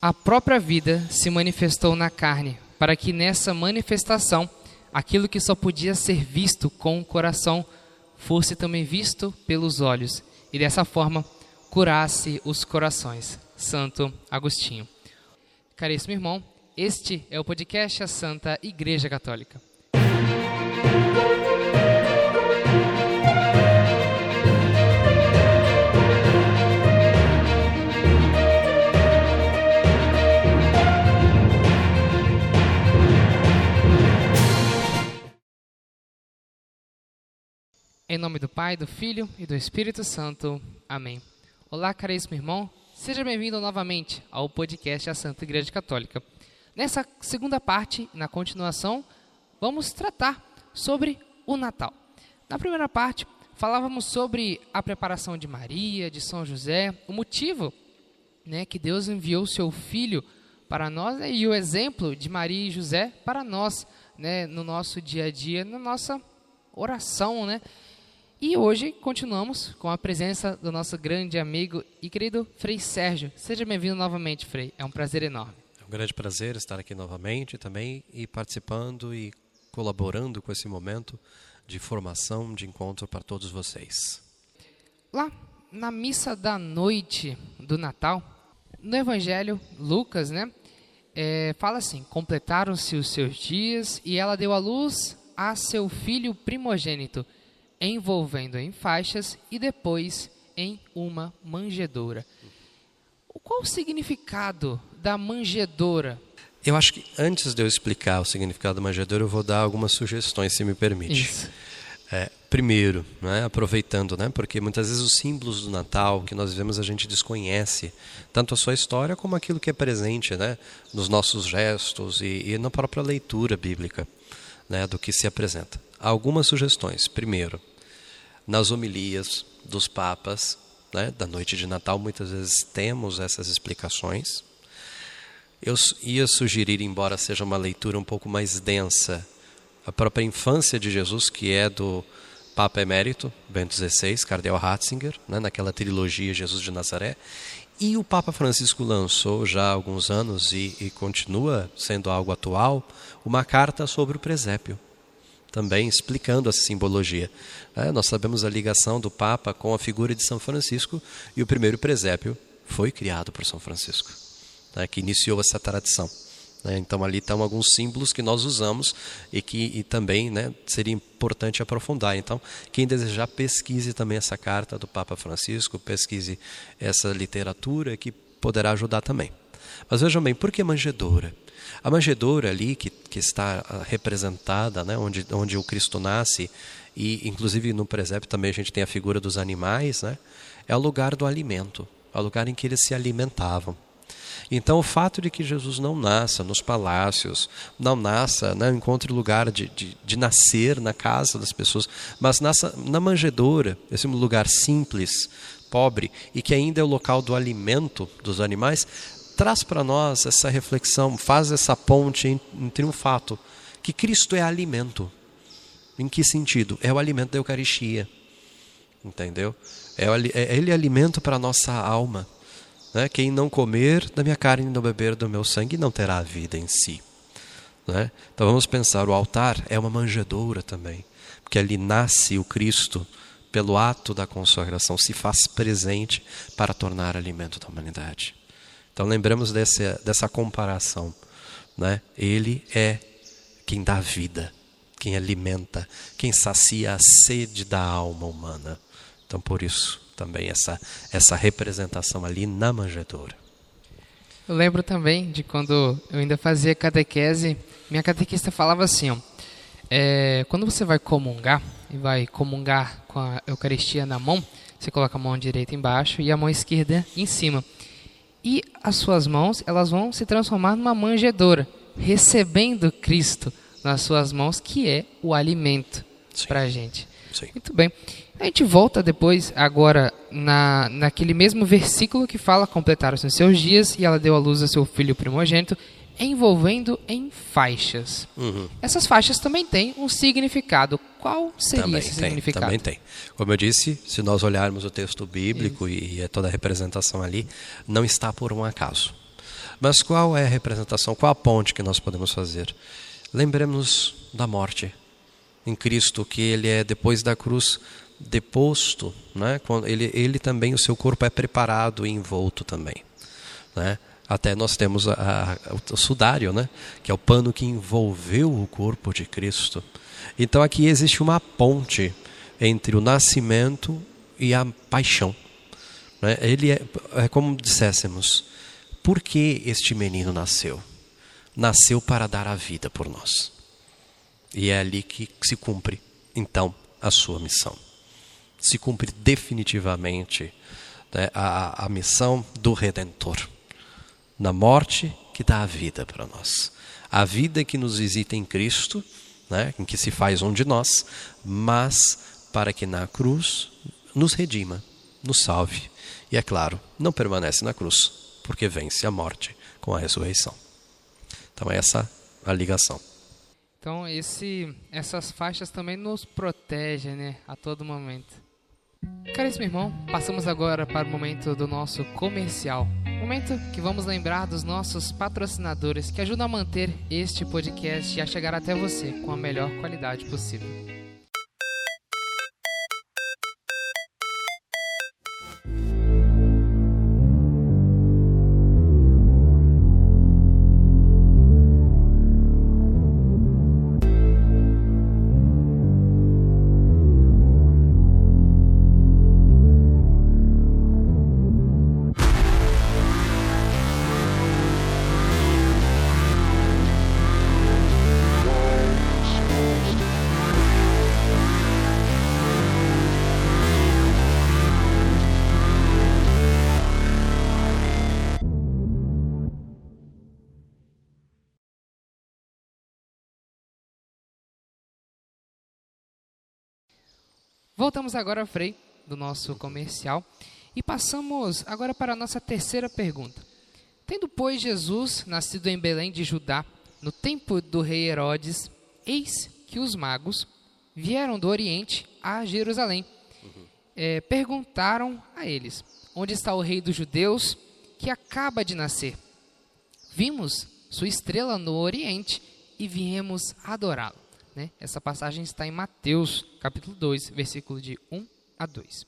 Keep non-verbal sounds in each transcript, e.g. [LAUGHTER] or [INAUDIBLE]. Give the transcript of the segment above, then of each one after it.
A própria vida se manifestou na carne, para que nessa manifestação aquilo que só podia ser visto com o coração fosse também visto pelos olhos, e dessa forma curasse os corações. Santo Agostinho. Caríssimo irmão, este é o podcast A Santa Igreja Católica. Em nome do Pai, do Filho e do Espírito Santo. Amém. Olá, caríssimo irmão. Seja bem-vindo novamente ao podcast A Santa Igreja Católica. Nessa segunda parte, na continuação, vamos tratar sobre o Natal. Na primeira parte, falávamos sobre a preparação de Maria, de São José, o motivo né, que Deus enviou seu Filho para nós né, e o exemplo de Maria e José para nós, né, no nosso dia a dia, na nossa oração, né? E hoje continuamos com a presença do nosso grande amigo e querido Frei Sérgio. Seja bem-vindo novamente, Frei. É um prazer enorme. É um grande prazer estar aqui novamente também e participando e colaborando com esse momento de formação, de encontro para todos vocês. Lá na missa da noite do Natal, no Evangelho, Lucas, né, é, fala assim: completaram-se os seus dias e ela deu à luz a seu filho primogênito envolvendo em faixas e depois em uma manjedoura. Qual o significado da manjedoura? Eu acho que antes de eu explicar o significado da manjedoura, eu vou dar algumas sugestões, se me permite. É, primeiro, né, aproveitando, né, porque muitas vezes os símbolos do Natal que nós vemos a gente desconhece, tanto a sua história como aquilo que é presente né, nos nossos gestos e, e na própria leitura bíblica né, do que se apresenta. Algumas sugestões. Primeiro, nas homilias dos papas né, da noite de Natal, muitas vezes temos essas explicações. Eu ia sugerir, embora seja uma leitura um pouco mais densa, a própria infância de Jesus, que é do Papa Emérito, Bento XVI, Cardeal Ratzinger, né, naquela trilogia Jesus de Nazaré, e o Papa Francisco lançou já há alguns anos e, e continua sendo algo atual, uma carta sobre o presépio também explicando essa simbologia. É, nós sabemos a ligação do Papa com a figura de São Francisco e o primeiro presépio foi criado por São Francisco, né, que iniciou essa tradição. Né, então ali estão alguns símbolos que nós usamos e que e também né, seria importante aprofundar. Então, quem desejar, pesquise também essa carta do Papa Francisco, pesquise essa literatura que poderá ajudar também. Mas vejam bem, por que manjedoura? A manjedoura ali, que, que está ah, representada, né, onde, onde o Cristo nasce, e inclusive no presépio também a gente tem a figura dos animais, né, é o lugar do alimento, é o lugar em que eles se alimentavam. Então, o fato de que Jesus não nasça nos palácios, não nasça, não né, encontre lugar de, de, de, nascer na casa das pessoas, mas nasça na manjedoura, esse lugar simples, pobre, e que ainda é o local do alimento dos animais, traz para nós essa reflexão, faz essa ponte entre um fato, que Cristo é alimento. Em que sentido? É o alimento da Eucaristia. Entendeu? É, é ele é alimento para a nossa alma. Né? Quem não comer da minha carne e não beber do meu sangue não terá a vida em si. Né? Então vamos pensar: o altar é uma manjedoura também, porque ali nasce o Cristo, pelo ato da consagração, se faz presente para tornar alimento da humanidade. Então lembramos desse, dessa comparação. Né? Ele é quem dá vida, quem alimenta, quem sacia a sede da alma humana. Então por isso também essa, essa representação ali na manjedoura. Eu lembro também de quando eu ainda fazia catequese, minha catequista falava assim, ó, é, quando você vai comungar, e vai comungar com a Eucaristia na mão, você coloca a mão direita embaixo e a mão esquerda em cima e as suas mãos elas vão se transformar numa manjedoura, recebendo Cristo nas suas mãos, que é o alimento para a gente. Sim. Muito bem. A gente volta depois, agora, na, naquele mesmo versículo que fala: completaram-se os seus dias e ela deu à luz a seu filho primogênito, envolvendo em faixas. Uhum. Essas faixas também têm um significado. Qual seria também esse tem, significado? Também tem. Como eu disse, se nós olharmos o texto bíblico e, e toda a representação ali, não está por um acaso. Mas qual é a representação, qual a ponte que nós podemos fazer? Lembremos da morte em Cristo, que ele é depois da cruz deposto, né? ele, ele também, o seu corpo é preparado e envolto também. Né? Até nós temos a, a, o sudário, né? que é o pano que envolveu o corpo de Cristo. Então aqui existe uma ponte entre o nascimento e a paixão. Né? Ele é, é como disséssemos, por que este menino nasceu? Nasceu para dar a vida por nós. E é ali que se cumpre, então, a sua missão. Se cumpre definitivamente né, a, a missão do Redentor. Na morte que dá a vida para nós. A vida que nos visita em Cristo, né, em que se faz um de nós, mas para que na cruz nos redima, nos salve. E é claro, não permanece na cruz, porque vence a morte com a ressurreição. Então, essa é a ligação. Então, esse, essas faixas também nos protegem né, a todo momento. Caríssimo irmão, passamos agora para o momento do nosso comercial. Momento que vamos lembrar dos nossos patrocinadores que ajudam a manter este podcast e a chegar até você com a melhor qualidade possível. Voltamos agora, Frei, do nosso comercial e passamos agora para a nossa terceira pergunta. Tendo, pois, Jesus nascido em Belém de Judá, no tempo do rei Herodes, eis que os magos vieram do Oriente a Jerusalém. Uhum. É, perguntaram a eles: Onde está o rei dos judeus que acaba de nascer? Vimos sua estrela no Oriente e viemos adorá-lo. Né? Essa passagem está em Mateus, capítulo 2, versículo de 1 a 2.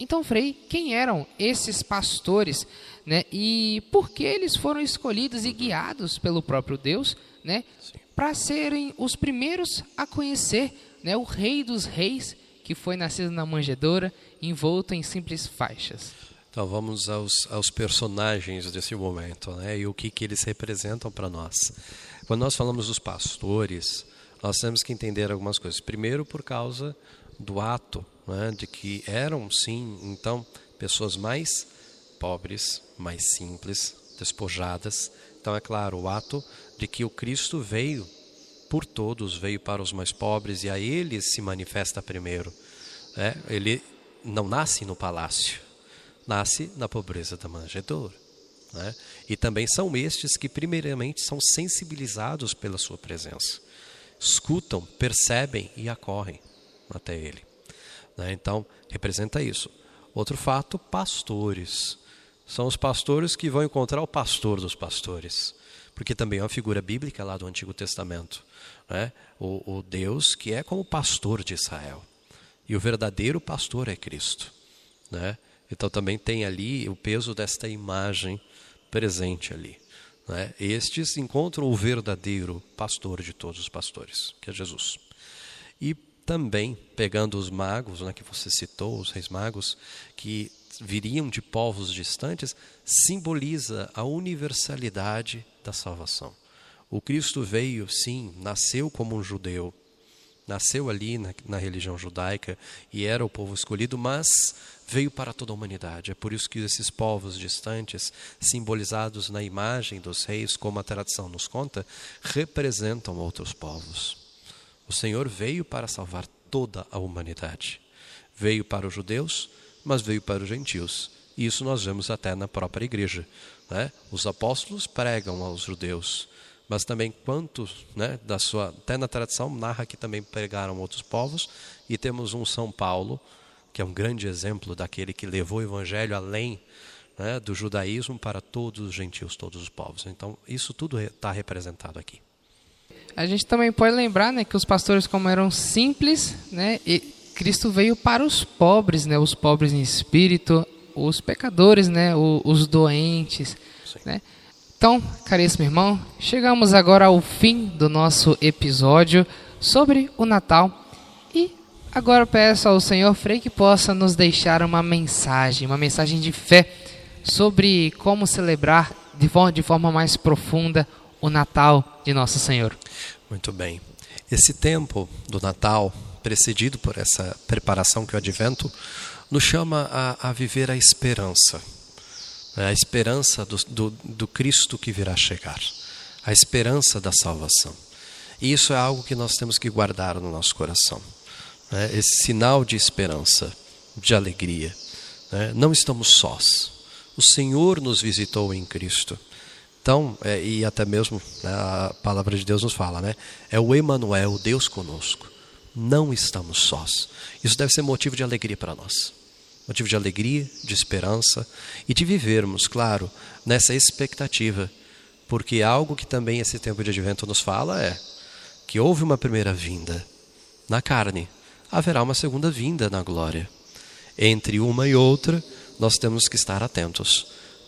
Então, Frei, quem eram esses pastores, né? E por que eles foram escolhidos e guiados pelo próprio Deus, né? Para serem os primeiros a conhecer, né, o Rei dos Reis, que foi nascido na manjedoura, envolto em simples faixas. Então vamos aos, aos personagens desse momento, né? E o que que eles representam para nós. Quando nós falamos dos pastores, nós temos que entender algumas coisas. Primeiro, por causa do ato, né, de que eram, sim, então, pessoas mais pobres, mais simples, despojadas. Então, é claro, o ato de que o Cristo veio por todos, veio para os mais pobres e a eles se manifesta primeiro. Né? Ele não nasce no palácio, nasce na pobreza da manjedoura. Né? E também são estes que, primeiramente, são sensibilizados pela sua presença escutam, percebem e acorrem até ele. Né? Então, representa isso. Outro fato, pastores. São os pastores que vão encontrar o pastor dos pastores. Porque também é uma figura bíblica lá do Antigo Testamento. Né? O, o Deus que é como pastor de Israel. E o verdadeiro pastor é Cristo. Né? Então também tem ali o peso desta imagem presente ali. Né? Estes encontram o verdadeiro pastor de todos os pastores, que é Jesus. E também, pegando os magos, né, que você citou, os reis magos, que viriam de povos distantes, simboliza a universalidade da salvação. O Cristo veio, sim, nasceu como um judeu, nasceu ali na, na, religião judaica e era o povo escolhido, mas veio para toda a humanidade. É por isso que esses povos distantes, simbolizados na imagem dos reis, como a tradição nos conta, representam outros povos. O Senhor veio para salvar toda a humanidade. Veio para os judeus, mas veio para os gentios. E isso nós vemos até na própria igreja. Né? Os apóstolos pregam aos judeus, mas também quantos, né, da sua, até na tradição narra que também pregaram outros povos, e temos um São Paulo, que é um grande exemplo daquele que levou o evangelho além né, do judaísmo para todos os gentios, todos os povos. Então, isso tudo está representado aqui. A gente também pode lembrar né, que os pastores, como eram simples, né, Cristo veio para os pobres, né, os pobres em espírito, os pecadores, né, os doentes. Né? Então, caríssimo irmão, chegamos agora ao fim do nosso episódio sobre o Natal. E agora peço ao Senhor Frei que possa nos deixar uma mensagem, uma mensagem de fé sobre como celebrar de forma, de forma mais profunda o Natal de Nosso Senhor. Muito bem. Esse tempo do Natal, precedido por essa preparação que o Advento, nos chama a, a viver a esperança. Né? A esperança do, do, do Cristo que virá chegar. A esperança da salvação. E isso é algo que nós temos que guardar no nosso coração. Né? Esse sinal de esperança, de alegria. Né? Não estamos sós. O Senhor nos visitou em Cristo. Então, é, e até mesmo né, a palavra de Deus nos fala, né? É o Emanuel, Deus conosco. Não estamos sós. Isso deve ser motivo de alegria para nós. Motivo de alegria, de esperança e de vivermos, claro, nessa expectativa. Porque algo que também esse tempo de advento nos fala é que houve uma primeira vinda na carne, haverá uma segunda vinda na glória. Entre uma e outra, nós temos que estar atentos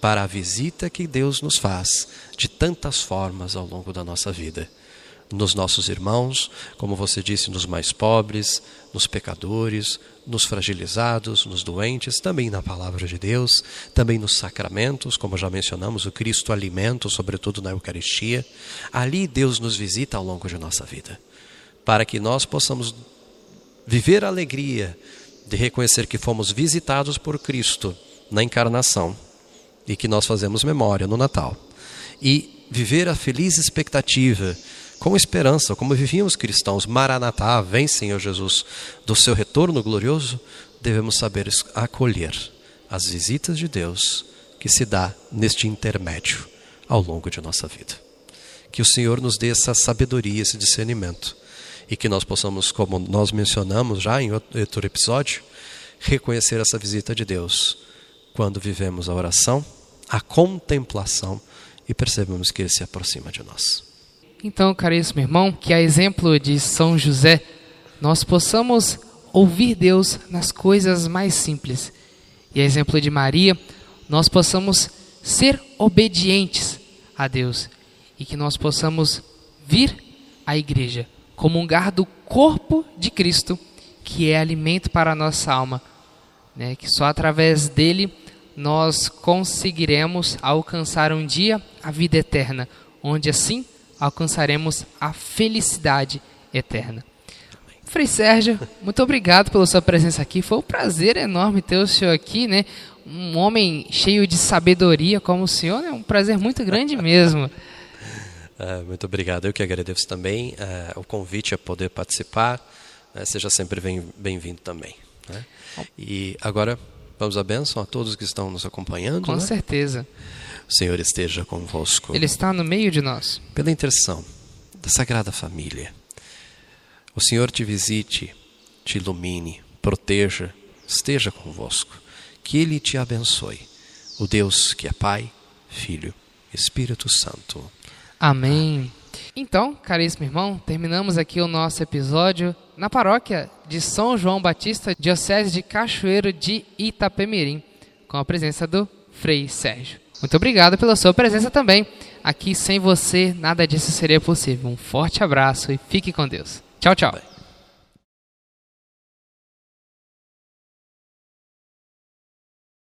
para a visita que Deus nos faz de tantas formas ao longo da nossa vida. Nos nossos irmãos, como você disse, nos mais pobres, nos pecadores, nos fragilizados, nos doentes, também na palavra de Deus, também nos sacramentos, como já mencionamos, o Cristo alimento, sobretudo na Eucaristia. Ali Deus nos visita ao longo de nossa vida, para que nós possamos viver a alegria de reconhecer que fomos visitados por Cristo na encarnação e que nós fazemos memória no Natal. E viver a feliz expectativa, com esperança, como viviam os cristãos, Maranatá, vem Senhor Jesus, do seu retorno glorioso, devemos saber acolher as visitas de Deus que se dá neste intermédio ao longo de nossa vida. Que o Senhor nos dê essa sabedoria, esse discernimento e que nós possamos, como nós mencionamos já em outro episódio, reconhecer essa visita de Deus quando vivemos a oração, a contemplação e percebemos que Ele se aproxima de nós. Então, caríssimo irmão, que a exemplo de São José, nós possamos ouvir Deus nas coisas mais simples. E a exemplo de Maria, nós possamos ser obedientes a Deus e que nós possamos vir à igreja, comungar do corpo de Cristo, que é alimento para a nossa alma, né? que só através dele nós conseguiremos alcançar um dia a vida eterna, onde assim alcançaremos a felicidade eterna. Frei Sérgio, muito obrigado pela sua presença aqui. Foi um prazer enorme ter o senhor aqui, né? Um homem cheio de sabedoria como o senhor, é né? um prazer muito grande mesmo. Uh, [LAUGHS] muito obrigado. Eu que agradeço também uh, o convite a poder participar. Uh, seja sempre bem-vindo também. Né? E agora Vamos à bênção a todos que estão nos acompanhando. Com né? certeza. O Senhor esteja convosco. Ele está no meio de nós. Pela intercessão da Sagrada Família, o Senhor te visite, te ilumine, proteja, esteja convosco. Que Ele te abençoe. O Deus que é Pai, Filho, Espírito Santo. Amém. Então, caríssimo irmão, terminamos aqui o nosso episódio na paróquia de São João Batista, Diocese de Cachoeiro de Itapemirim, com a presença do Frei Sérgio. Muito obrigado pela sua presença também. Aqui sem você, nada disso seria possível. Um forte abraço e fique com Deus. Tchau, tchau.